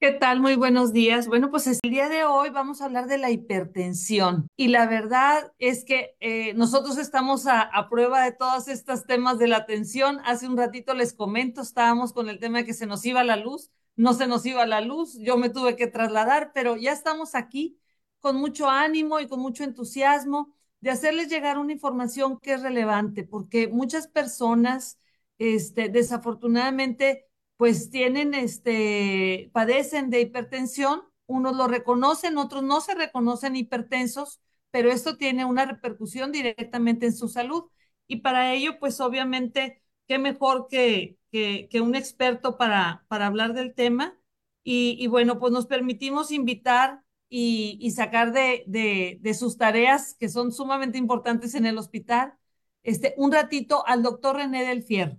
¿Qué tal? Muy buenos días. Bueno, pues el día de hoy vamos a hablar de la hipertensión y la verdad es que eh, nosotros estamos a, prueba de todos estos temas de la tensión. Hace un ratito les comento, estábamos con el tema de que se nos iba la luz, no se nos iba la luz, yo me tuve que trasladar, pero ya estamos aquí con mucho ánimo y con mucho entusiasmo de hacerles llegar una información que es relevante, porque muchas personas, este, desafortunadamente, pues tienen, este, padecen de hipertensión, unos lo reconocen, otros no se reconocen hipertensos, pero esto tiene una repercusión directamente en su salud. Y para ello, pues obviamente, qué mejor que, que, un experto para, para hablar del tema. Y, bueno, pues nos permitimos invitar y, y sacar de, de, de, sus tareas que son sumamente importantes en el hospital, este, un ratito al doctor René del Fierro.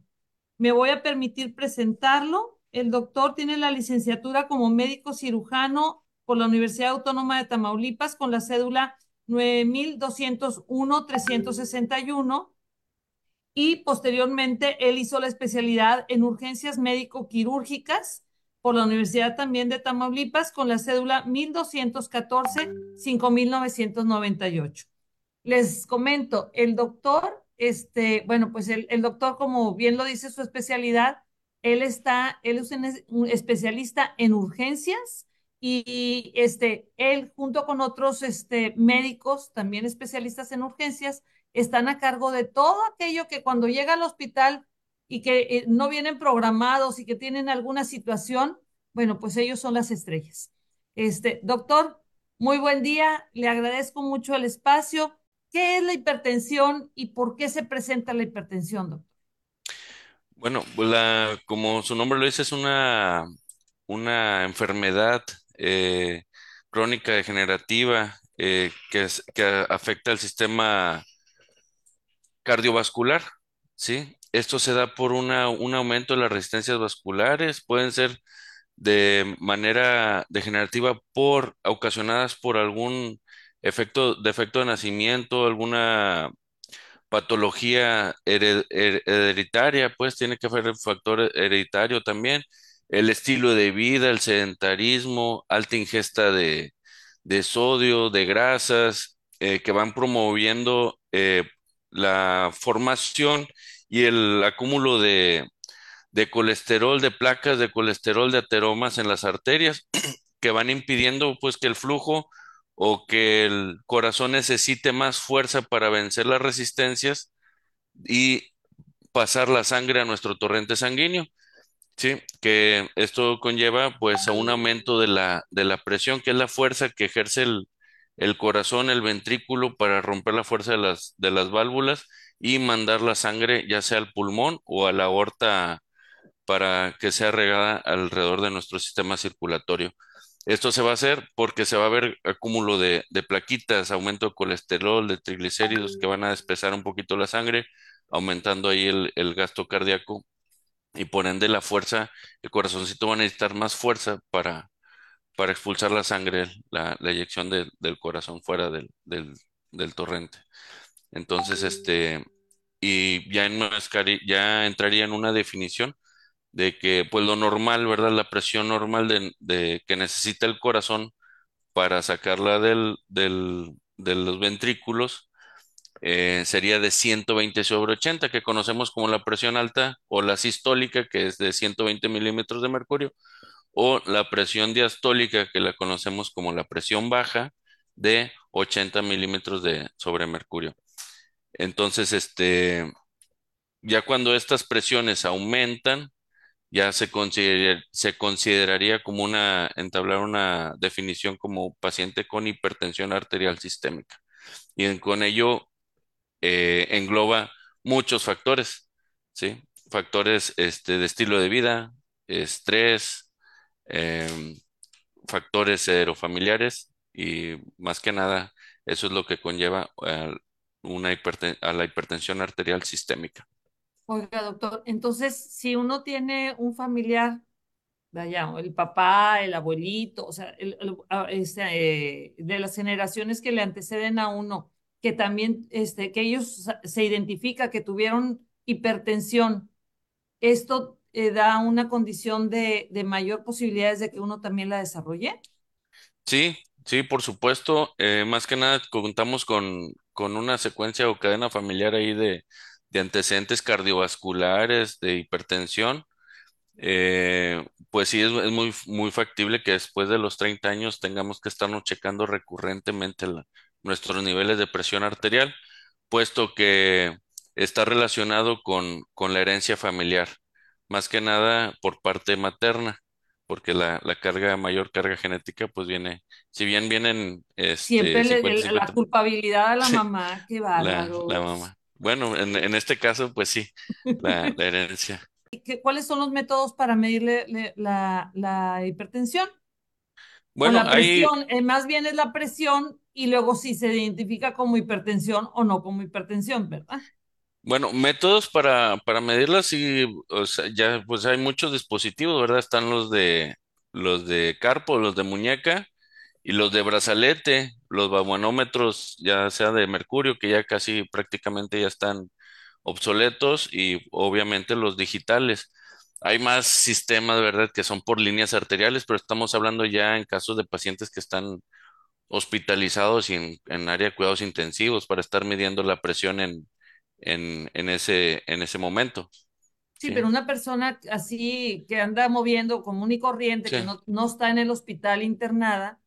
Me voy a permitir presentarlo. El doctor tiene la licenciatura como médico cirujano por la Universidad Autónoma de Tamaulipas con la cédula 9201-361 y posteriormente él hizo la especialidad en urgencias médico-quirúrgicas por la Universidad también de Tamaulipas con la cédula 1214-5998. Les comento, el doctor este, bueno, pues el, doctor, como bien lo dice su especialidad, él está, él es un especialista en urgencias y, y, este, él junto con otros este, médicos, también especialistas en urgencias, están a cargo de todo aquello que cuando llega al hospital y que eh, no vienen programados y que tienen alguna situación, bueno, pues ellos son las estrellas. Este, doctor, muy buen día, le agradezco mucho el espacio ¿Qué es la hipertensión y por qué se presenta la hipertensión, doctor? Bueno, la, como su nombre lo dice, es una, una enfermedad eh, crónica degenerativa eh, que afecta al sistema cardiovascular, ¿sí? Esto se da por una, un aumento de las resistencias vasculares, pueden ser de manera degenerativa por ocasionadas por algún efecto, defecto de nacimiento, alguna patología hered, hereditaria, pues tiene que haber factor hereditario también, el estilo de vida, el sedentarismo, alta ingesta de, de sodio, de grasas, eh, que van promoviendo eh, la formación y el acúmulo de, de colesterol, de placas de colesterol, de ateromas en las arterias, que van impidiendo pues que el flujo o que el corazón necesite más fuerza para vencer las resistencias y pasar la sangre a nuestro torrente sanguíneo. Sí, que esto conlleva pues a un aumento de la, de la presión, que es la fuerza que ejerce el, el corazón, el ventrículo para romper la fuerza de las, de las válvulas y mandar la sangre ya sea al pulmón o a la aorta para que sea regada alrededor de nuestro sistema circulatorio. Esto se va a hacer porque se va a ver acúmulo de, de, plaquitas, aumento de colesterol, de triglicéridos que van a despesar un poquito la sangre, aumentando ahí el, el gasto cardíaco y por ende la fuerza, el corazoncito va a necesitar más fuerza para, para expulsar la sangre, la, la eyección de, del corazón fuera del, del, del, torrente. Entonces, este, y ya, en, ya entraría en una definición de que pues lo normal, ¿verdad? La presión normal de, que necesita el corazón para sacarla del, del, de los ventrículos eh, sería de 120 sobre 80, que conocemos como la presión alta o la sistólica, que es de 120 milímetros de mercurio, o la presión diastólica, que la conocemos como la presión baja, de 80 milímetros de sobre mercurio. Entonces, este, ya cuando estas presiones aumentan, ya se, consider, se consideraría como una, entablar una definición como paciente con hipertensión arterial sistémica. Y con ello eh, engloba muchos factores, ¿sí? Factores este, de estilo de vida, estrés, eh, factores heterofamiliares y más que nada eso es lo que conlleva a, una a la hipertensión arterial sistémica. Oiga, doctor, entonces, si uno tiene un familiar, vaya, el papá, el abuelito, o sea, el, el, este, de las generaciones que le anteceden a uno, que también, este, que ellos se identifica que tuvieron hipertensión, esto eh, da una condición de, de mayor posibilidades de que uno también la desarrolle. Sí, sí, por supuesto. Eh, más que nada contamos con, con una secuencia o cadena familiar ahí de, de antecedentes cardiovasculares, de hipertensión. Eh, pues sí, es, es muy, muy factible que después de los 30 años tengamos que estarnos checando recurrentemente la- nuestros niveles de presión arterial, puesto que está relacionado con, con la herencia familiar, más que nada por parte materna, porque la, la carga, mayor carga genética, pues viene, si bien vienen Siempre este le- cincuenta el- la cincuenta culpabilidad a la mamá, qué la, la bárbaros. mamá. Bueno, en, en este caso, pues sí, la, la herencia. ¿Y qué- cuáles son los métodos para medirle le- la, la hipertensión? Bueno, la hay, presión, eh, más bien es la presión y luego si se identifica como hipertensión o no como hipertensión, ¿verdad? Bueno, métodos para, para medirlas y o sea, ya pues hay muchos dispositivos, ¿verdad? Están los de los de carpo, los de muñeca y los de brazalete, los bamanómetros ya sea de mercurio que ya casi prácticamente ya están obsoletos y obviamente los digitales. Hay más sistemas, ¿verdad? Que son por líneas arteriales, pero estamos hablando ya en casos de pacientes que están hospitalizados y en, en área de cuidados intensivos para estar midiendo la presión en, en, en ese, en ese momento. Sí, pero una persona así que anda moviendo común y corriente, sí. que no, no está en el hospital internada,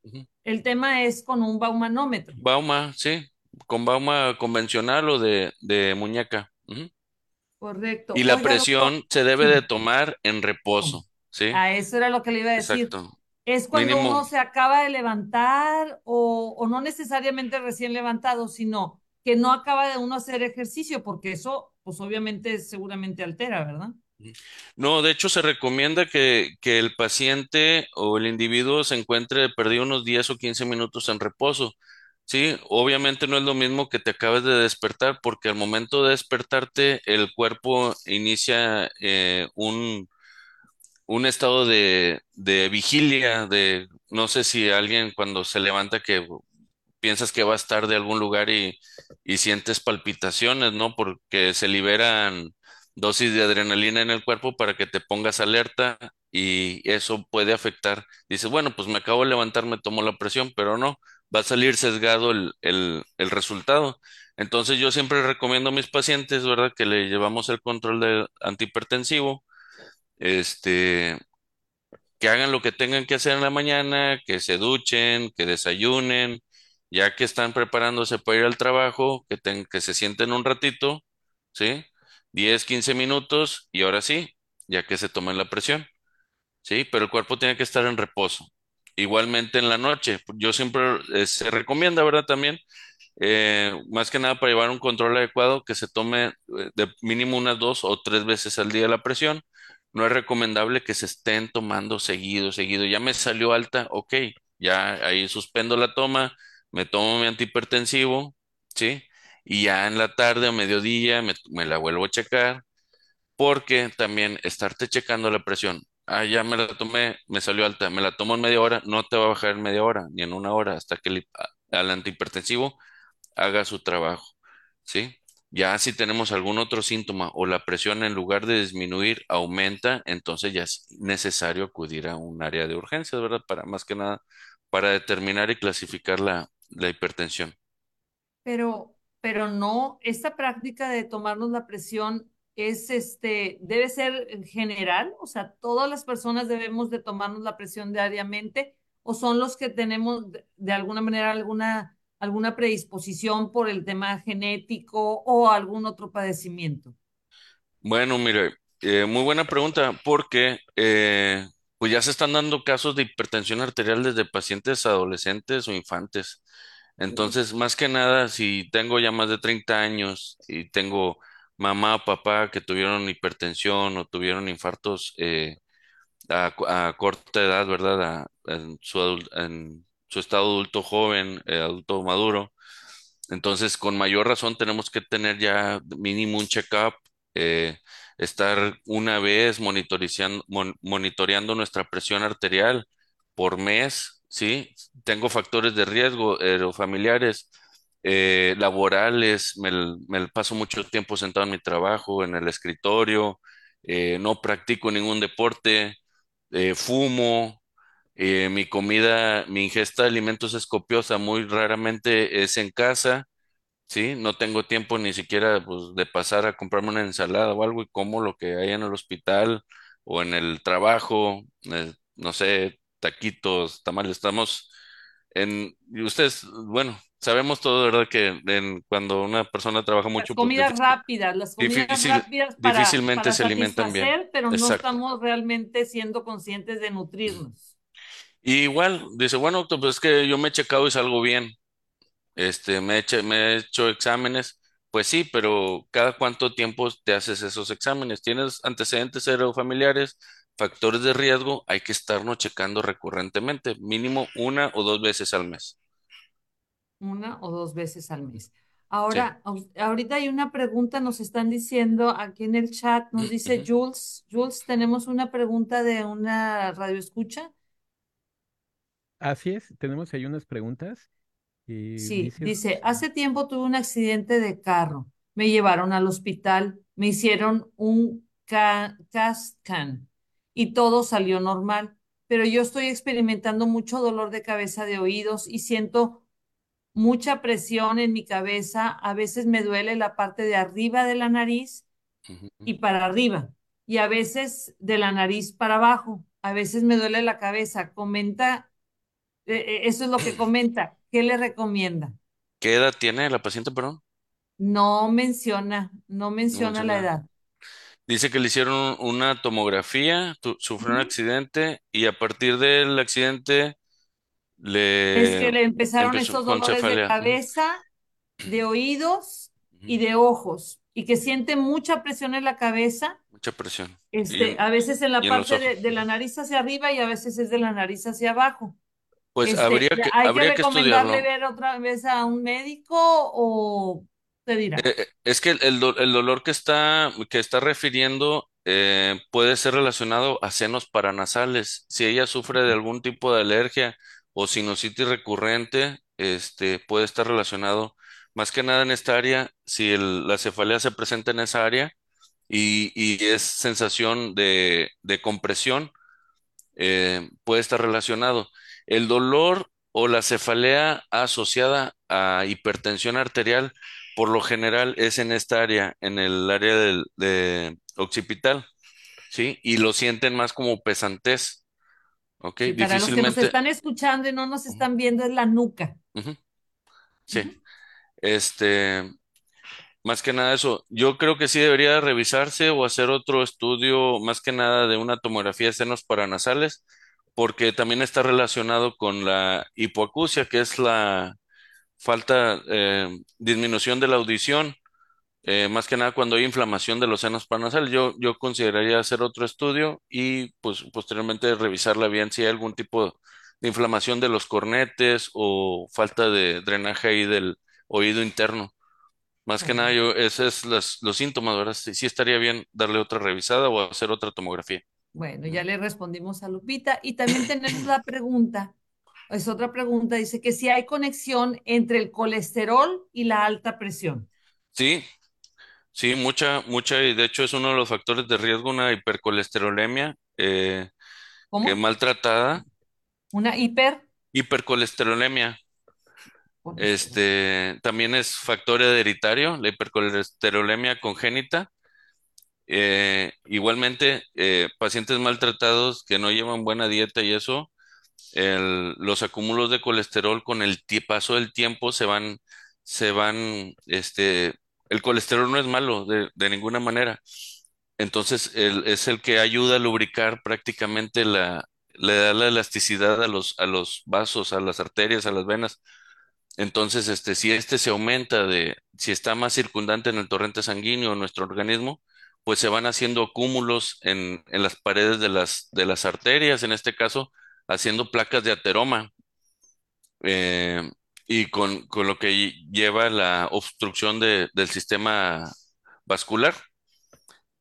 el tema es con un baumanómetro, Bauma, sí, con Bauma convencional o de, de muñeca. ujú. Y correcto. la Oiga, doctor, presión se debe de tomar en reposo, ¿sí? a eso era lo que le iba a decir. Exacto. Es cuando Mínimo. uno se acaba de levantar o, o no necesariamente recién levantado, sino que no acaba de uno hacer ejercicio, porque eso, pues obviamente, seguramente altera, ¿verdad? No, de hecho se recomienda que, que el paciente o el individuo se encuentre perdido unos 10 o 15 minutos en reposo. Sí, obviamente no es lo mismo que te acabes de despertar, porque al momento de despertarte el cuerpo inicia eh, un, un estado de, de vigilia, de no sé si alguien cuando se levanta que piensas que va a estar de algún lugar y, y sientes palpitaciones, ¿no? Porque se liberan dosis de adrenalina en el cuerpo para que te pongas alerta y eso puede afectar. Dices, bueno, pues me acabo de levantar, me tomo la presión, pero no, va a salir sesgado el, el, el resultado. Entonces yo siempre recomiendo a mis pacientes, ¿verdad? Que le llevamos el control del antihipertensivo, este, que hagan lo que tengan que hacer en la mañana, que se duchen, que desayunen, ya que están preparándose para ir al trabajo, que, ten- que se sienten un ratito, ¿sí? 10, 15 minutos y ahora sí, ya que se tomen la presión, ¿sí? Pero el cuerpo tiene que estar en reposo. Igualmente en la noche, yo siempre eh, se recomienda, ¿verdad? También, eh, más que nada para llevar un control adecuado, que se tome eh, mínimo unas dos o tres veces al día la presión no es recomendable que se estén tomando seguido, seguido. Ya me salió alta, ok, ya ahí suspendo la toma, me tomo mi antihipertensivo, ¿sí? Y ya en la tarde o mediodía me, la vuelvo a checar, porque también estarte checando la presión. Ah, ya me la tomé, me salió alta, me la tomo en media hora, no te va a bajar en media hora, ni en una hora, hasta que el, al antihipertensivo haga su trabajo, ¿sí? Ya si tenemos algún otro síntoma o la presión en lugar de disminuir aumenta, entonces ya es necesario acudir a un área de urgencias, ¿verdad? Para más que nada, para determinar y clasificar la, la hipertensión. Pero, pero no, esta práctica de tomarnos la presión es este, debe ser en general, o sea, todas las personas debemos de tomarnos la presión diariamente, o son los que tenemos de, de alguna manera alguna, alguna predisposición por el tema genético o algún otro padecimiento. Bueno, mire, eh, muy buena pregunta, porque eh, pues ya se están dando casos de hipertensión arterial desde pacientes adolescentes o infantes. Entonces, más que nada, si tengo ya más de 30 años y tengo mamá, papá que tuvieron hipertensión o tuvieron infartos eh, a, corta edad, ¿verdad? A- en su, adul- en su estado adulto joven, eh, adulto maduro. Entonces, con mayor razón tenemos que tener ya mínimo un check-up, eh, estar una vez monitoreando nuestra presión arterial por mes, ¿sí? Tengo factores de riesgo eh, familiares, eh, laborales, me, me paso mucho tiempo sentado en mi trabajo, en el escritorio, eh, no practico ningún deporte, eh, fumo, mi comida, mi ingesta de alimentos es copiosa, muy raramente es en casa, ¿sí? No tengo tiempo ni siquiera pues, de pasar a comprarme una ensalada o algo y como lo que hay en el hospital o en el trabajo, eh, no sé, taquitos, tamales, estamos en, y ustedes, bueno, sabemos todo, ¿verdad? Que en- cuando una persona trabaja Las mucho, pues comidas difícil, rápidas, las comidas difícil- rápidas para, difícilmente para se alimentan bien. pero no Exacto. estamos realmente siendo conscientes de nutrirnos. Y igual, dice, bueno, doctor, pues es que yo me he checado y salgo bien. Este, me he hecho, me he hecho exámenes. Pues sí, pero ¿cada cuánto tiempo te haces esos exámenes? ¿Tienes antecedentes familiares, factores de riesgo? Hay que estarnos checando recurrentemente, mínimo una o dos veces al mes. Una o dos veces al mes. Ahora, ahorita hay una pregunta, nos están diciendo aquí en el chat, nos dice. Jules, Jules, tenemos una pregunta de una radio escucha. Así es, tenemos ahí unas preguntas Sí, dice, dice, hace tiempo tuve un accidente de carro, me llevaron al hospital, me hicieron un ca CAT scan y todo salió normal, pero yo estoy experimentando mucho dolor de cabeza de oídos y siento mucha presión en mi cabeza, a veces me duele la parte de arriba de la nariz y para arriba, y a veces de la nariz para abajo, a veces me duele la cabeza. Comenta, eso es lo que comenta. ¿Qué le recomienda? ¿Qué edad tiene la paciente, perdón? No menciona, no No menciona la menciona. edad. Dice que le hicieron una tomografía, tu- sufrió un accidente y a partir del accidente Es le que le empezaron estos dolores de cabeza, de oídos y de ojos, y que siente mucha presión en la cabeza, Mucha presión. Este, a veces en la en parte de la nariz hacia arriba y a veces es de la nariz hacia abajo. Pues Este, habría que, ¿hay que habría que recomendarle estudiarlo. ver otra vez a un médico o te dirá? Eh, eh, es que el, el do- el dolor que está, que está refiriendo eh, puede ser relacionado a senos paranasales. Si ella sufre de algún tipo de alergia o sinusitis recurrente, este, puede estar relacionado más que nada en esta área. Si el- la cefalea se presenta en esa área y, y es sensación de, de compresión, eh, puede estar relacionado. El dolor o la cefalea asociada a hipertensión arterial, por lo general es en esta área, en el área del de occipital, ¿sí? Y lo sienten más como pesantez, ¿ok? Para los que nos Difícilmente, están escuchando y no nos están viendo, es la nuca. sí, este, más que nada eso, yo creo que sí debería revisarse o hacer otro estudio, más que nada de una tomografía de senos paranasales, porque también está relacionado con la hipoacusia, que es la falta, eh, disminución de la audición, eh, más que nada cuando hay inflamación de los senos paranasales. Yo, yo consideraría hacer otro estudio y pues posteriormente revisarla bien si hay algún tipo de inflamación de los cornetes o falta de drenaje ahí del oído interno. Más que nada, yo, esos es los, los síntomas, ¿verdad? Sí, sí estaría bien darle otra revisada o hacer otra tomografía. Bueno, ya le respondimos a Lupita. Y también tenemos la pregunta, es otra pregunta, dice que si hay conexión entre el colesterol y la alta presión. Sí, sí, mucha, mucha, y de hecho es uno de los factores de riesgo, una hipercolesterolemia, eh, maltratada, Una hiper hipercolesterolemia, colesterol. este, también es factor hereditario, la hipercolesterolemia congénita, eh, igualmente, eh, pacientes maltratados que no llevan buena dieta y eso, los acúmulos de colesterol con el paso del tiempo se van, se van, este, el colesterol no es malo de, de ninguna manera. Entonces, es el que ayuda a lubricar prácticamente la, le da la elasticidad a los, a los vasos, a las arterias, a las venas. Entonces, este, si este se aumenta de, si está más circundante en el torrente sanguíneo en nuestro organismo, pues se van haciendo cúmulos en, en las paredes de las, de las arterias, en este caso, haciendo placas de ateroma, eh, y con, con lo que lle- lleva la obstrucción de- del sistema vascular,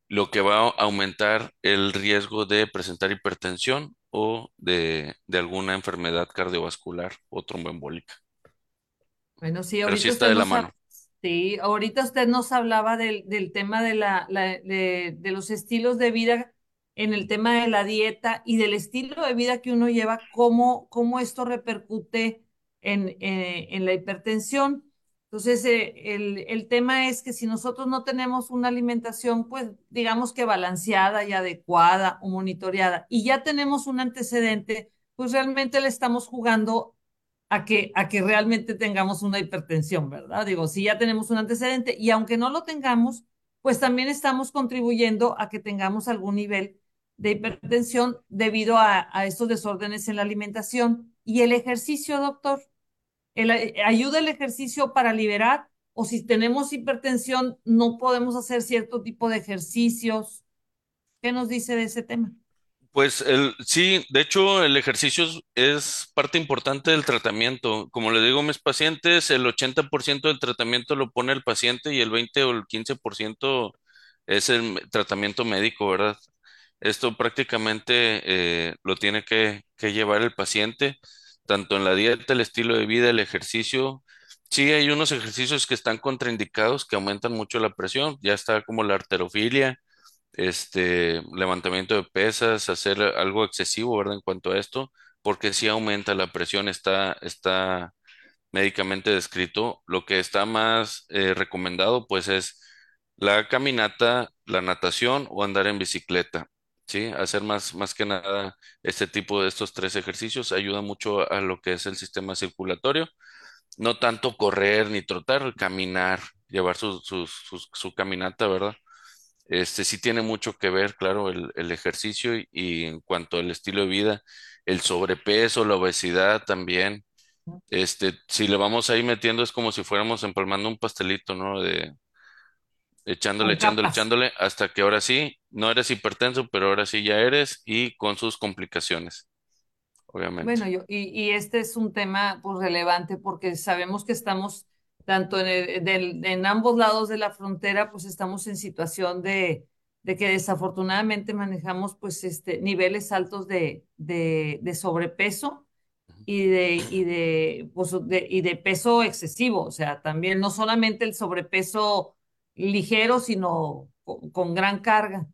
lo que va a aumentar el riesgo de presentar hipertensión o de, de alguna enfermedad cardiovascular o tromboembólica. Bueno, sí, Pero sí ahorita está de la mano. Sí, ahorita usted nos hablaba del, del tema de, la, de, de los estilos de vida en el tema de la dieta y del estilo de vida que uno lleva, cómo, cómo esto repercute en, eh, en la hipertensión. Entonces, eh, el, el tema es que si nosotros no tenemos una alimentación, pues digamos que balanceada y adecuada o monitoreada, y ya tenemos un antecedente, pues realmente le estamos jugando a que, a que realmente tengamos una hipertensión, ¿verdad? Digo, si ya tenemos un antecedente y aunque no lo tengamos, pues también estamos contribuyendo a que tengamos algún nivel de hipertensión debido a, a estos desórdenes en la alimentación. Y el ejercicio, doctor, el, eh, ayuda el ejercicio para liberar o si tenemos hipertensión no podemos hacer cierto tipo de ejercicios. ¿Qué nos dice de ese tema? Pues el, sí, de hecho el ejercicio es, parte importante del tratamiento. Como le digo a mis pacientes, el 80% del tratamiento lo pone el paciente y el 20 o el 15% es el tratamiento médico, ¿verdad? Esto prácticamente eh, lo tiene que, que llevar el paciente, tanto en la dieta, el estilo de vida, el ejercicio. Sí, hay unos ejercicios que están contraindicados, que aumentan mucho la presión. Ya está como la arterofilia este, levantamiento de pesas, hacer algo excesivo, ¿verdad? En cuanto a esto, porque sí aumenta la presión, está, está médicamente descrito. Lo que está más eh, recomendado, pues, es la caminata, la natación o andar en bicicleta. Sí, hacer más, más que nada este tipo de estos tres ejercicios ayuda mucho a lo que es el sistema circulatorio. No tanto correr ni trotar, caminar, llevar su, su, su, su caminata, ¿verdad? Este sí tiene mucho que ver, claro, el, el ejercicio y, y en cuanto al estilo de vida, el sobrepeso, la obesidad también. Este, si le vamos ahí metiendo es como si fuéramos empalmando un pastelito, ¿no? De echándole, echándole, echándole, hasta que ahora sí, no eres hipertenso, pero ahora sí ya eres y con sus complicaciones, obviamente. Bueno, yo, y, y este es un tema pues, relevante porque sabemos que estamos tanto en, el- del- en ambos lados de la frontera, pues estamos en situación de, de que desafortunadamente manejamos pues este, niveles altos de, de, de sobrepeso y de, y de, pues, de- y de peso excesivo. O sea, también no solamente el sobrepeso ligero, sino con, con gran carga.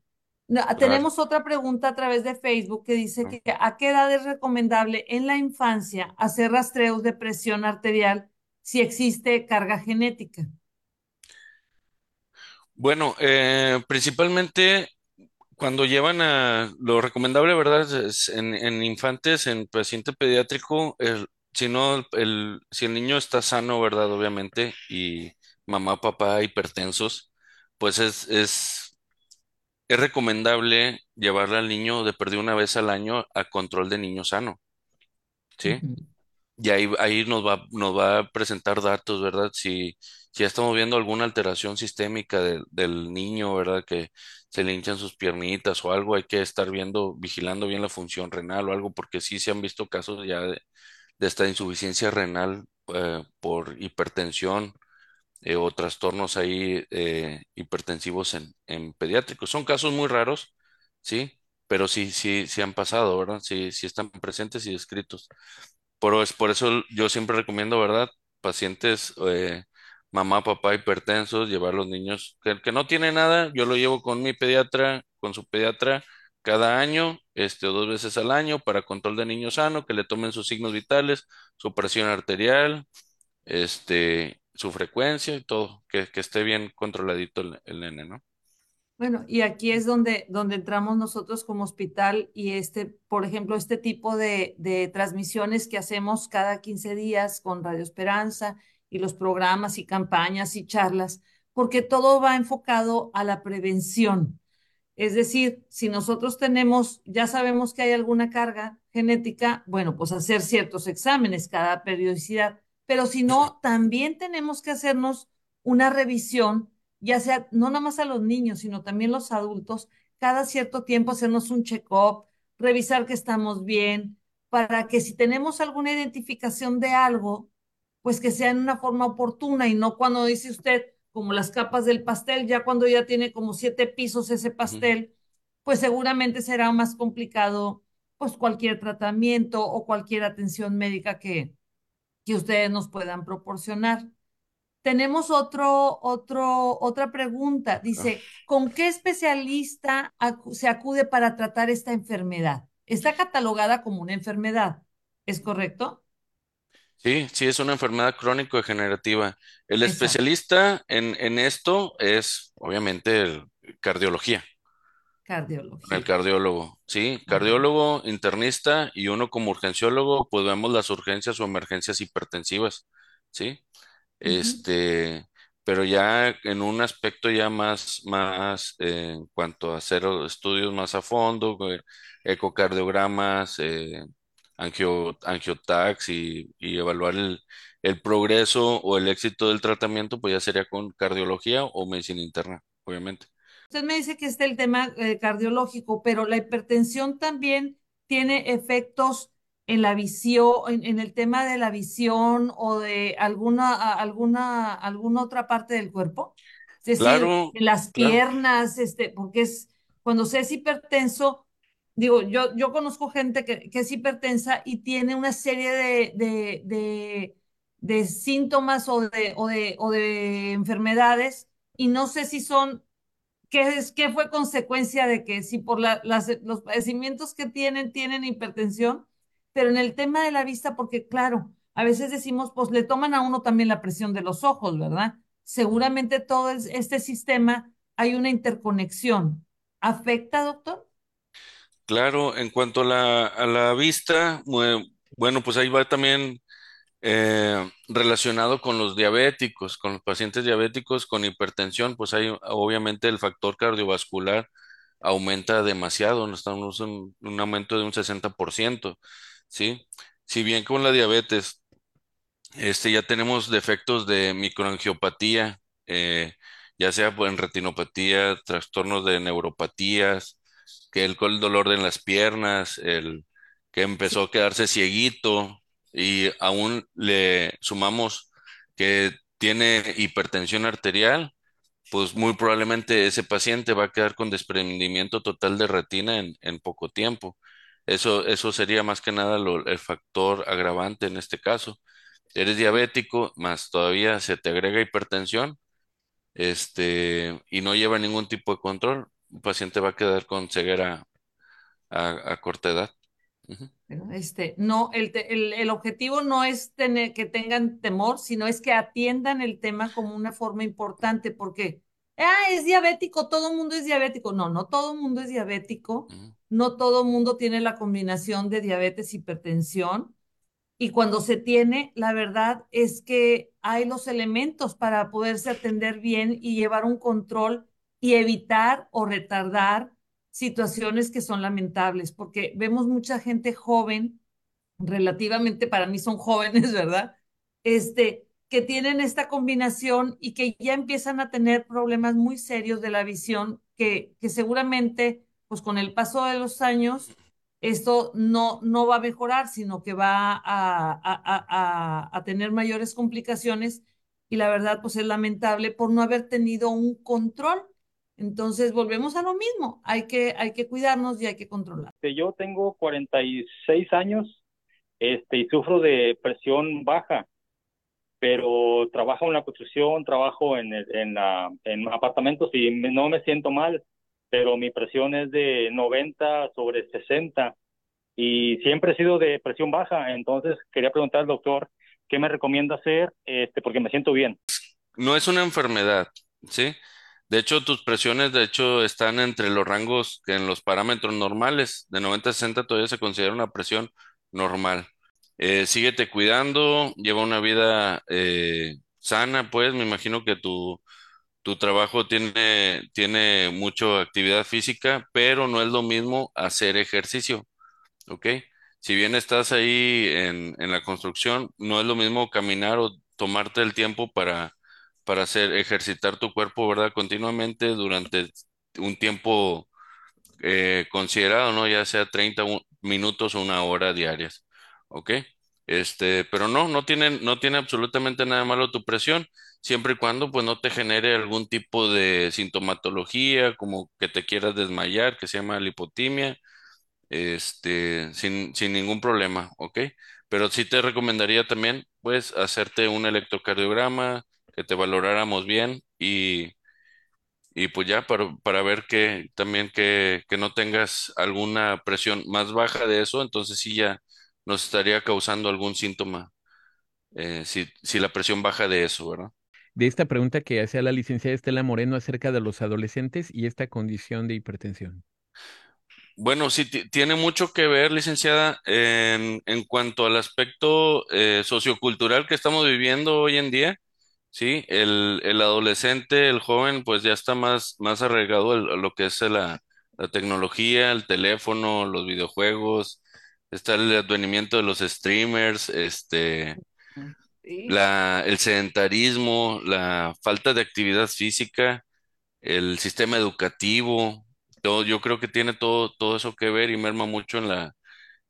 No, tenemos otra pregunta a través de Facebook que dice que ¿a qué edad es recomendable en la infancia hacer rastreos de presión arterial si existe carga genética? Bueno, eh, principalmente Cuando llevan a lo recomendable, ¿verdad? Es en, en infantes, en paciente pediátrico, el- si no, el, el- si el niño está sano, ¿verdad? Obviamente, y mamá, papá hipertensos, pues es, es, es recomendable llevarle al niño de perder una vez al año a control de niño sano, ¿sí? Y ahí, ahí nos va, nos va a presentar datos, ¿verdad? Si, si ya estamos viendo alguna alteración sistémica del del niño, ¿verdad? Que se le hinchan sus piernitas o algo, hay que estar viendo, vigilando bien la función renal o algo, porque sí se han visto casos ya de, de esta insuficiencia renal eh, por hipertensión eh, o trastornos ahí eh, hipertensivos en, en pediátricos. Son casos muy raros, ¿sí? Pero sí, sí, sí han pasado, ¿verdad? Sí, sí están presentes y descritos. Por, es por eso yo siempre recomiendo, ¿verdad? Pacientes, eh, mamá, papá hipertensos, llevar los niños que, que no tiene nada, yo lo llevo con mi pediatra, con su pediatra cada año, este, o dos veces al año para control de niño sano, que le tomen sus signos vitales, su presión arterial, este, su frecuencia y todo, que, esté bien controladito el, el nene, ¿no? Bueno, y aquí es donde, donde entramos nosotros como hospital y este, por ejemplo, este tipo de, de transmisiones que hacemos cada 15 días con Radio Esperanza y los programas y campañas y charlas, porque todo va enfocado a la prevención. Es decir, si nosotros tenemos, ya sabemos que hay alguna carga genética, bueno, pues hacer ciertos exámenes cada periodicidad, pero si no, también tenemos que hacernos una revisión, ya sea no nada más a los niños, sino también los adultos, cada cierto tiempo hacernos un check-up, revisar que estamos bien, para que si tenemos alguna identificación de algo, pues que sea en una forma oportuna y no cuando dice usted como las capas del pastel, ya cuando ya tiene como siete pisos ese pastel, pues seguramente será más complicado pues cualquier tratamiento o cualquier atención médica que, que ustedes nos puedan proporcionar. Tenemos otro, otro, otra pregunta. Dice, ¿con qué especialista se acude para tratar esta enfermedad? Está catalogada como una enfermedad, ¿es correcto? Sí, sí, es una enfermedad crónico-degenerativa. El especialista en, en esto es, obviamente, el cardiología. Cardiología. El cardiólogo, sí, cardiólogo, internista y uno como urgenciólogo, pues vemos las urgencias o emergencias hipertensivas, ¿sí? Este, pero ya en un aspecto ya más, más eh, en cuanto a hacer estudios más a fondo, eh, ecocardiogramas, eh, angio, angiotax y, y evaluar el, el progreso o el éxito del tratamiento, pues ya sería con cardiología o medicina interna, obviamente. Usted me dice que está el tema eh, cardiológico, pero la hipertensión también tiene efectos en la visión, en, el tema de la visión o de alguna, alguna, alguna otra parte del cuerpo. Es decir, en las piernas, este, porque es cuando se es hipertenso, digo, yo, yo conozco gente que, que es hipertensa y tiene una serie de, de, de, de síntomas o de, o, de, o de enfermedades y no sé si son ¿Qué, es, qué fue consecuencia de que si por la, las, los padecimientos que tienen tienen hipertensión, pero en el tema de la vista, porque claro, a veces decimos, pues le toman a uno también la presión de los ojos, ¿verdad? Seguramente todo este sistema hay una interconexión. ¿Afecta, doctor? Claro, en cuanto a la, a la vista, bueno, pues ahí va también eh, relacionado con los diabéticos, con los pacientes diabéticos con hipertensión, pues hay obviamente el factor cardiovascular aumenta demasiado, estamos en un aumento de un 60%, ¿sí? Si bien con la diabetes, este, ya tenemos defectos de microangiopatía, eh, ya sea en retinopatía, trastornos de neuropatías, que el, el dolor en las piernas, el que empezó a quedarse cieguito, y aún le sumamos que tiene hipertensión arterial, pues muy probablemente ese paciente va a quedar con desprendimiento total de retina en, poco tiempo. Eso, eso sería más que nada el factor agravante en este caso. Eres diabético, más todavía se te agrega hipertensión, este, y no lleva ningún tipo de control, un paciente va a quedar con ceguera a corta edad este, no, el, el, objetivo no es tener, que tengan temor, sino es que atiendan el tema como una forma importante, porque, ah, es diabético, todo el mundo es diabético. No, no todo el mundo es diabético, no todo mundo tiene la combinación de diabetes hipertensión. Y cuando se tiene, la verdad es que hay los elementos para poderse atender bien y llevar un control y evitar o retardar situaciones que son lamentables, porque vemos mucha gente joven, relativamente para mí son jóvenes, ¿verdad? Este, que tienen esta combinación y que ya empiezan a tener problemas muy serios de la visión, que, que seguramente, pues con el paso de los años, esto no, no va a mejorar, sino que va a, a, a, a tener mayores complicaciones y la verdad, pues es lamentable por no haber tenido un control entonces volvemos a lo mismo, hay que, hay que cuidarnos y hay que controlar. Yo tengo 46 años este, y sufro de presión baja, pero trabajo en la construcción, trabajo en, en, la, en apartamentos y no me siento mal, pero mi presión es de 90 sobre 60 y siempre he sido de presión baja, entonces quería preguntar al doctor qué me recomienda hacer, este, porque me siento bien. No es una enfermedad, ¿sí? De hecho, tus presiones, de hecho, están entre los rangos que en los parámetros normales. De 90 a 60 todavía se considera una presión normal. Eh, síguete cuidando, lleva una vida eh, sana, pues me imagino que tu, tu trabajo tiene, tiene mucha actividad física, pero no es lo mismo hacer ejercicio, ¿ok? Si bien estás ahí en, en la construcción, no es lo mismo caminar o tomarte el tiempo para para hacer, ejercitar tu cuerpo, ¿verdad? Continuamente durante un tiempo eh, considerado, ¿no? Ya sea 30 minutos o una hora diarias, ¿ok? Este, pero no, no tiene, no tiene absolutamente nada malo tu presión, siempre y cuando pues no te genere algún tipo de sintomatología, como que te quieras desmayar, que se llama lipotimia, este, sin, sin ningún problema, ¿ok? Pero sí te recomendaría también, pues, hacerte un electrocardiograma, que te valoráramos bien y, y pues ya para, para ver que también que, que no tengas alguna presión más baja de eso, entonces sí ya nos estaría causando algún síntoma, eh, si, si la presión baja de eso, ¿verdad? De esta pregunta que hacía la licenciada Estela Moreno acerca de los adolescentes y esta condición de hipertensión. Bueno, sí, ti- tiene mucho que ver, licenciada, en, en cuanto al aspecto eh, sociocultural que estamos viviendo hoy en día. Sí, el, el adolescente, el joven, pues ya está más, más arraigado a lo que es la, la tecnología, el teléfono, los videojuegos, está el advenimiento de los streamers, este, La, el sedentarismo, la falta de actividad física, el sistema educativo, todo, yo creo que tiene todo, todo eso que ver y merma mucho en la,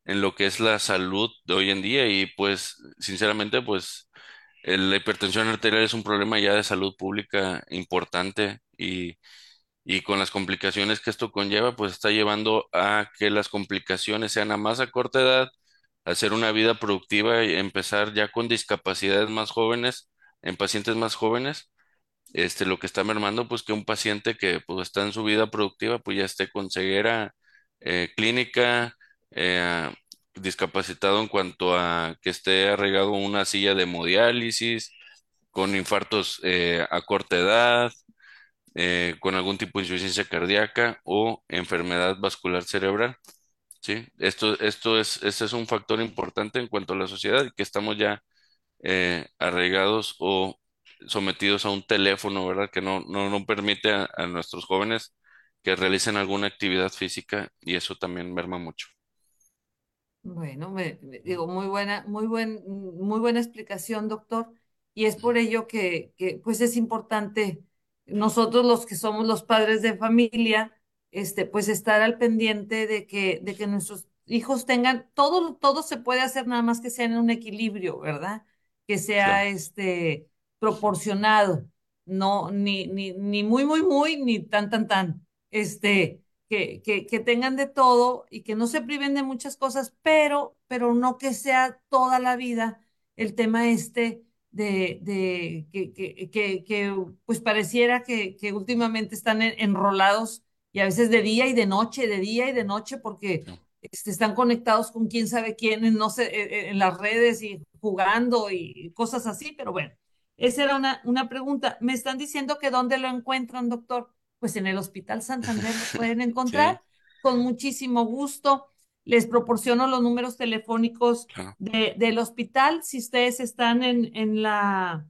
en lo que es la salud de hoy en día y pues, sinceramente, pues la hipertensión arterial es un problema ya de salud pública importante y, y con las complicaciones que esto conlleva, pues está llevando a que las complicaciones sean a más a corta edad, hacer una vida productiva y empezar ya con discapacidades más jóvenes, en pacientes más jóvenes. Este, lo que está mermando, pues que un paciente que pues, está en su vida productiva, pues ya esté con ceguera eh, clínica, eh, discapacitado en cuanto a que esté arraigado una silla de hemodiálisis, con infartos eh, a corta edad, con algún tipo de insuficiencia cardíaca o enfermedad vascular cerebral. ¿Sí? Esto, esto es, este es un factor importante en cuanto a la sociedad y que estamos ya eh, arraigados o sometidos a un teléfono, ¿verdad? Que no, no, no permite a, nuestros jóvenes que realicen alguna actividad física y eso también merma mucho. Bueno, me- digo, muy buena, muy buen, muy buena explicación, doctor. Y es por ello que, que, pues es importante nosotros los que somos los padres de familia, este, pues estar al pendiente de que, de que nuestros hijos tengan, todo, todo se puede hacer nada más que sea en un equilibrio, ¿verdad? Que sea este proporcionado, no, ni, ni, ni muy, muy, muy, ni tan, tan, tan. Este que, que, que tengan de todo y que no se priven de muchas cosas, pero, pero no que sea toda la vida el tema este de, de que, que, que, que, pues pareciera que, que últimamente están en- enrolados y a veces de día y de noche, de día y de noche, porque sí, este, están conectados con quién sabe quién, no sé, eh, eh, en las redes y jugando y cosas así, pero bueno, esa era una, una pregunta. Me están diciendo que dónde lo encuentran, doctor pues en el Hospital Santander lo pueden sí, encontrar con muchísimo gusto. Les proporciono los números telefónicos claro, de, del hospital. Si ustedes están en, en la,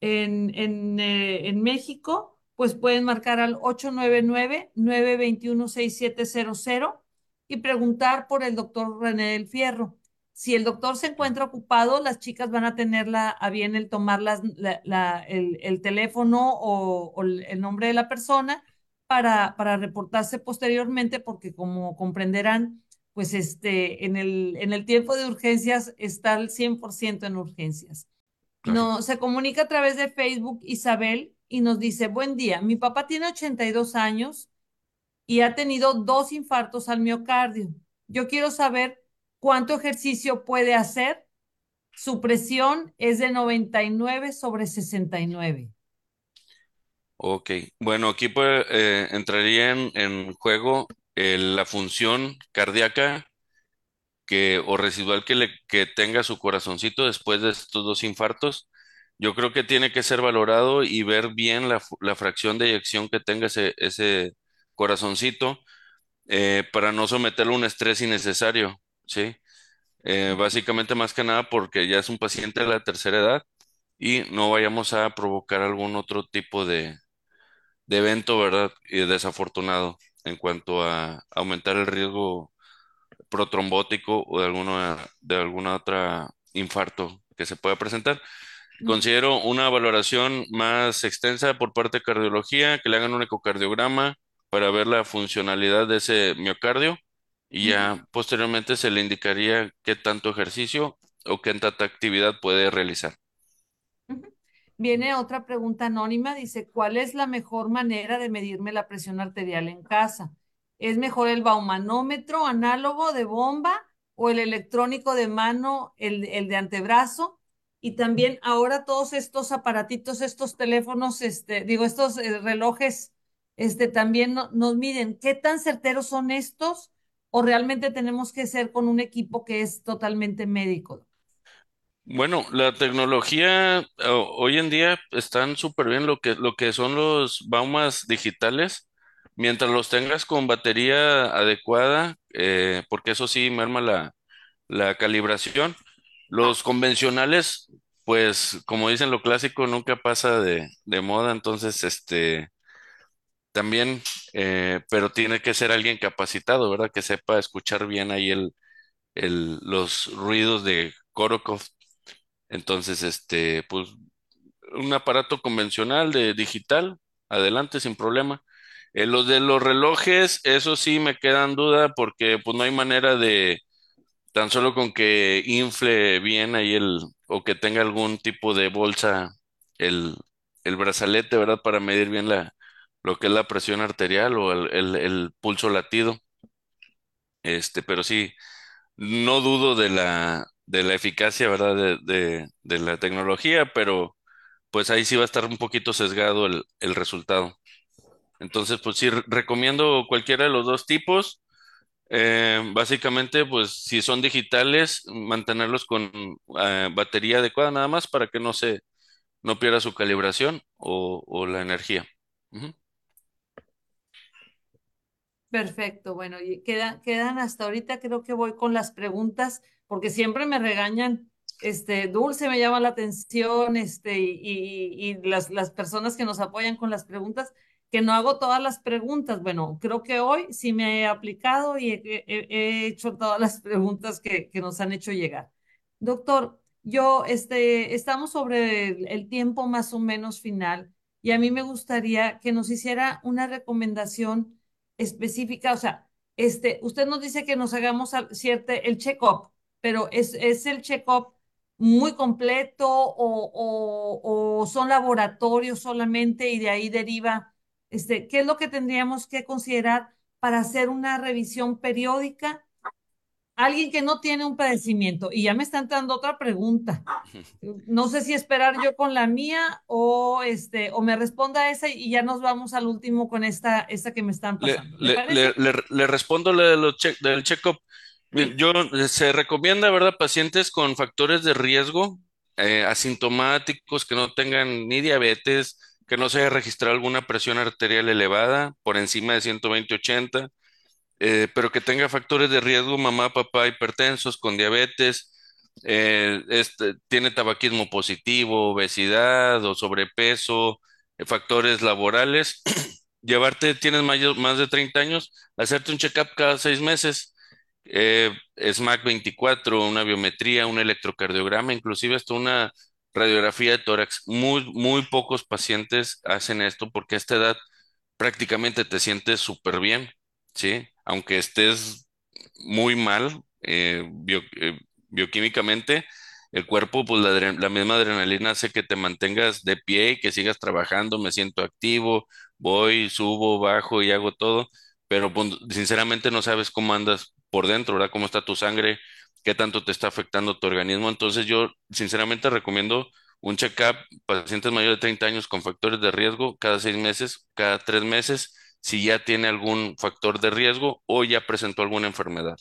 en, en, eh, en México, pues pueden marcar al 899-921-6700 y preguntar por el doctor René del Fierro. Si el doctor se encuentra ocupado, las chicas van a tenerla a bien el tomar las, la, la, el, el, teléfono o, o el nombre de la persona para, para reportarse posteriormente, porque como comprenderán, pues este, en el, en el tiempo de urgencias está al 100% en urgencias. claro. No, se comunica a través de Facebook Isabel y nos dice, buen día, mi papá tiene 82 años y ha tenido dos infartos al miocardio. Yo quiero saber cuánto ejercicio puede hacer. Su presión es de 99 sobre 69. Ok, bueno, aquí eh, entraría en, en juego eh, la función cardíaca que, o residual que, le, que tenga su corazoncito después de estos dos infartos. Yo creo que tiene que ser valorado y ver bien la, la fracción de eyección que tenga ese, ese corazoncito eh, para no someterlo a un estrés innecesario, ¿sí? Eh, básicamente más que nada porque ya es un paciente de la tercera edad y no vayamos a provocar algún otro tipo de, de evento, ¿verdad? Y desafortunado en cuanto a aumentar el riesgo protrombótico o de alguna, de alguna otra infarto que se pueda presentar. Considero una valoración más extensa por parte de cardiología, que le hagan un ecocardiograma para ver la funcionalidad de ese miocardio y ya posteriormente se le indicaría qué tanto ejercicio o qué tanta actividad puede realizar. Viene otra pregunta anónima, dice, ¿cuál es la mejor manera de medirme la presión arterial en casa? ¿Es mejor el baumanómetro análogo de bomba o el electrónico de mano, el, el de antebrazo? Y también ahora todos estos aparatitos, estos teléfonos, este, digo, estos eh, relojes, este, también nos miden qué tan certeros son estos o realmente tenemos que ser con un equipo que es totalmente médico. Bueno, la tecnología hoy en día están súper bien lo que, lo que son los baumas digitales. Mientras los tengas con batería adecuada, eh, porque eso sí merma la, la calibración. Los convencionales, pues, como dicen, lo clásico nunca pasa de, moda, entonces, este, también, eh, pero tiene que ser alguien capacitado, ¿verdad? Que sepa escuchar bien ahí el, el, los ruidos de Korokov. Entonces, este, pues, un aparato convencional de digital, adelante sin problema. Eh, los de los relojes, eso sí me quedan duda porque pues no hay manera de tan solo con que infle bien ahí el, o que tenga algún tipo de bolsa el, el brazalete, ¿verdad? Para medir bien la, lo que es la presión arterial o el, el, pulso latido. Este, pero sí, no dudo de la, de la eficacia, ¿verdad? De, de, de la tecnología, pero pues ahí sí va a estar un poquito sesgado el, el resultado. Entonces, pues sí, recomiendo cualquiera de los dos tipos. Eh, básicamente, pues si son digitales, mantenerlos con eh, batería adecuada nada más para que no se, no pierda su calibración o, la energía. Perfecto, bueno, y quedan, quedan hasta ahorita, creo que voy con las preguntas, porque siempre me regañan, este, Dulce me llama la atención, este, y, y, y las, las personas que nos apoyan con las preguntas, que no hago todas las preguntas. Bueno, creo que hoy sí me he aplicado y he, hecho todas las preguntas que, nos han hecho llegar. Doctor, yo, este, estamos sobre el, tiempo más o menos final y a mí me gustaría que nos hiciera una recomendación específica. O sea, este, usted nos dice que nos hagamos cierto, el check-up, pero es, es el check-up muy completo o, o son laboratorios solamente y de ahí deriva este, ¿qué es lo que tendríamos que considerar para hacer una revisión periódica? Alguien que no tiene un padecimiento. Y ya me están dando otra pregunta. No sé si esperar yo con la mía o este o me responda esa y ya nos vamos al último con esta, esta que me están pasando. Le, le, le, respondo de lo check, del check-up. Yo se recomienda, ¿verdad? Pacientes con factores de riesgo eh, asintomáticos que no tengan ni diabetes, que no se haya registrado alguna presión arterial elevada por encima de 120-80, eh, pero que tenga factores de riesgo, mamá, papá hipertensos, con diabetes, eh, este, tiene tabaquismo positivo, obesidad o sobrepeso, eh, factores laborales, llevarte, tienes más de 30 años, hacerte un check-up cada seis meses, SMAC 24, una biometría, un electrocardiograma, inclusive hasta una radiografía de tórax. Muy, muy pocos pacientes hacen esto porque a esta edad prácticamente te sientes súper bien, ¿sí? Aunque estés muy mal eh, eh, bioquímicamente, el cuerpo, pues la, misma adrenalina hace que te mantengas de pie y que sigas trabajando, me siento activo, voy, subo, bajo y hago todo, pero pues, sinceramente no sabes cómo andas por dentro, ¿verdad? Cómo está tu sangre, qué tanto te está afectando tu organismo. Entonces yo sinceramente recomiendo un check-up pacientes mayores de 30 años con factores de riesgo cada seis meses, cada tres meses, si ya tiene algún factor de riesgo o ya presentó alguna enfermedad.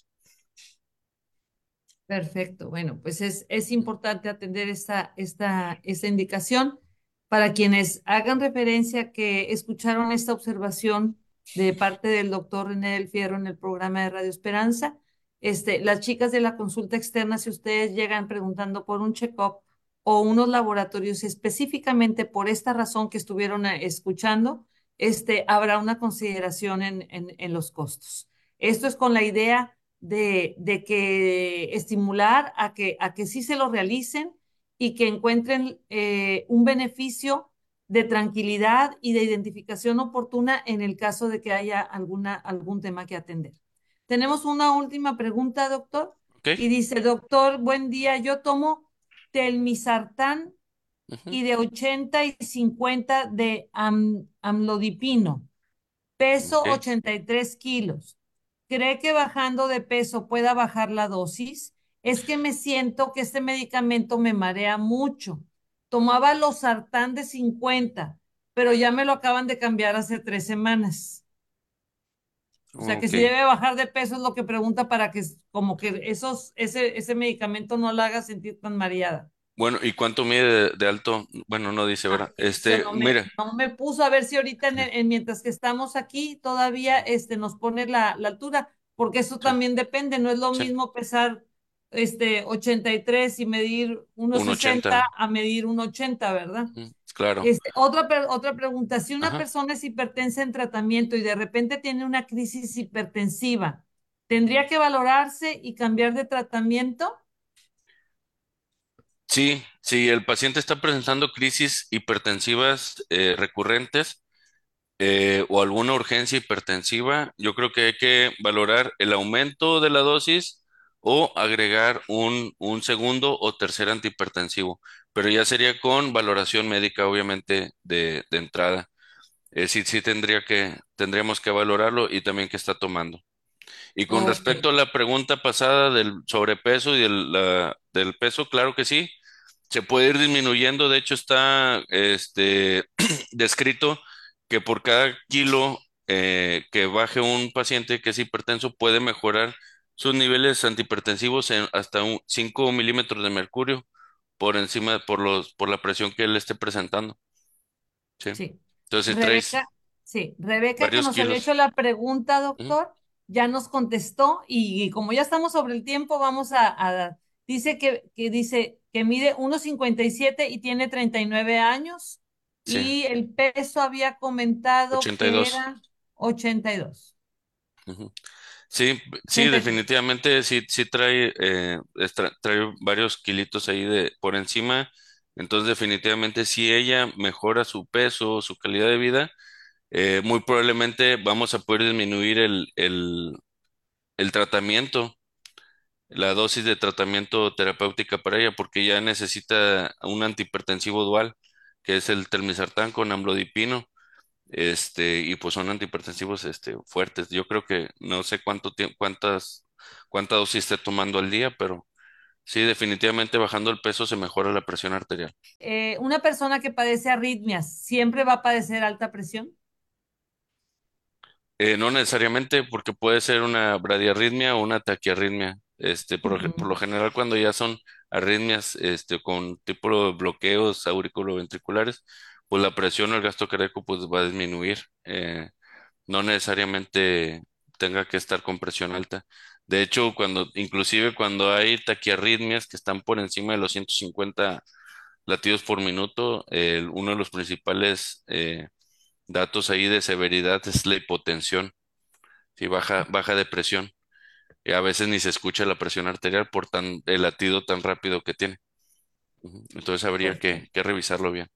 Perfecto. Bueno, pues es, es importante atender esta, esta, esta indicación. Para quienes hagan referencia que escucharon esta observación de parte del doctor René del Fierro en el programa de Radio Esperanza, este, las chicas de la consulta externa, si ustedes llegan preguntando por un check-up o unos laboratorios específicamente por esta razón que estuvieron eh, escuchando, este, habrá una consideración en, los costos. Esto es con la idea de, que estimular a que, sí se lo realicen y que encuentren eh, un beneficio de tranquilidad y de identificación oportuna en el caso de que haya algún tema que atender. Tenemos una última pregunta, doctor. Y dice, doctor, buen día, yo tomo telmisartán y de 80 y 50 de amlodipino, peso 83 kilos. ¿Cree que bajando de peso pueda bajar la dosis? es que me siento que este medicamento me marea mucho. Tomaba los sartán de 50, pero ya me lo acaban de cambiar hace tres semanas. O sea, que si debe bajar de peso es lo que pregunta para que como que esos, ese, ese medicamento no la haga sentir tan mareada. Bueno, ¿y cuánto mide de, de alto? Bueno, no dice, Ah, ¿verdad? eso Este, no me, mira, no me puso a ver si ahorita en en- mientras que estamos aquí todavía este, nos pone la, la altura, porque eso sí, también depende, no es lo sí, mismo pesar este 83 y medir un 1,60 80. a medir 1,80, ¿verdad? Claro. Este, otra, otra pregunta, si una Ajá. persona es hipertensa en tratamiento y de repente tiene una crisis hipertensiva, ¿tendría que valorarse y cambiar de tratamiento? Sí, si el paciente está presentando crisis hipertensivas eh, recurrentes eh, o alguna urgencia hipertensiva, yo creo que hay que valorar el aumento de la dosis o agregar un, un segundo o tercer antihipertensivo, pero ya sería con valoración médica, obviamente, de, de entrada. Eh, sí, sí tendría que, tendríamos que valorarlo y también qué está tomando. Y con respecto a la pregunta pasada del sobrepeso y del, la- del peso, claro que sí. Se puede ir disminuyendo, de hecho está este, descrito que por cada kilo eh, que baje un paciente que es hipertenso puede mejorar sus niveles antihipertensivos en hasta un 5 milímetros de mercurio por encima, por los, por la presión que él esté presentando. ¿sí? Sí. Entonces, si Rebeca, traes sí, Rebeca que nos había hecho la pregunta, doctor, ya nos contestó y, y como ya estamos sobre el tiempo, vamos a, a- dice que, que dice que mide 1,57 y tiene 39 años sí, y el peso había comentado que 82. era 82. Ujú. Sí, sí, 82. definitivamente sí, sí trae, eh, trae varios kilitos ahí de por encima. Entonces, definitivamente, si ella mejora su peso, su calidad de vida, eh, muy probablemente vamos a poder disminuir el, el, el tratamiento, la dosis de tratamiento terapéutica para ella, porque ya necesita un antihipertensivo dual, que es el telmisartán con amlodipino. Este, y pues son antihipertensivos, este, fuertes. Yo creo que no sé cuánto tiempo, cuántas, cuánta dosis esté tomando al día, pero sí, definitivamente bajando el peso se mejora la presión arterial. Eh, una persona que padece arritmias, ¿siempre va a padecer alta presión? Eh, no necesariamente porque puede ser una bradiarritmia o una taquiarritmia. Este, por, por lo general cuando ya son arritmias, este, con tipo de bloqueos auriculoventriculares, pues la presión o el gasto cardíaco pues va a disminuir. Eh, no necesariamente tenga que estar con presión alta. De hecho, cuando, inclusive cuando hay taquiarritmias que están por encima de los 150 latidos por minuto, uno de los principales eh, datos ahí de severidad es la hipotensión, ¿sí? Baja, baja de presión. Y a veces ni se escucha la presión arterial por tan, el latido tan rápido que tiene. Entonces habría que revisarlo bien.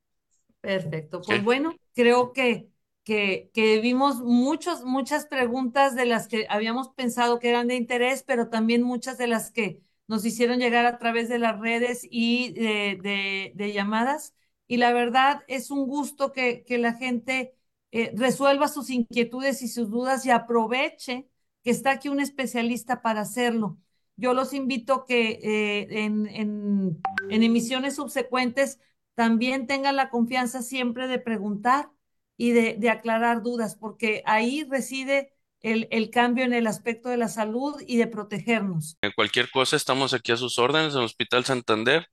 Perfecto. Pues bueno, creo que, que, que vimos muchos, muchas preguntas de las que habíamos pensado que eran de interés, pero también muchas de las que nos hicieron llegar a través de las redes y de, de- de llamadas. Y la verdad es un gusto que, que la gente eh, resuelva sus inquietudes y sus dudas y aproveche que está aquí un especialista para hacerlo. Yo los invito que eh, en, en en emisiones subsecuentes también tengan la confianza siempre de preguntar y de, de aclarar dudas, porque ahí reside el, el cambio en el aspecto de la salud y de protegernos. Cualquier cosa, estamos aquí a sus órdenes en el Hospital Santander.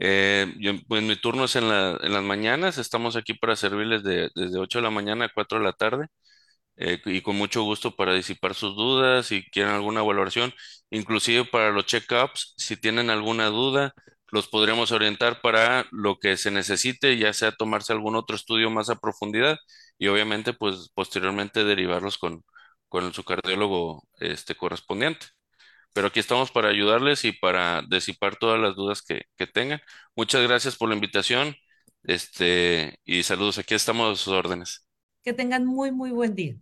Eh, yo, pues mi turno es en la, en las mañanas, estamos aquí para servirles de, desde 8 de la mañana a 4 de la tarde eh, y con mucho gusto para disipar sus dudas, si quieren alguna valoración, inclusive para los check-ups, si tienen alguna duda, los podremos orientar para lo que se necesite, ya sea tomarse algún otro estudio más a profundidad y obviamente pues posteriormente derivarlos con, con su cardiólogo este, correspondiente. Pero aquí estamos para ayudarles y para disipar todas las dudas que, que tengan. Muchas gracias por la invitación, este, y saludos. Aquí estamos a sus órdenes. Que tengan muy, muy buen día.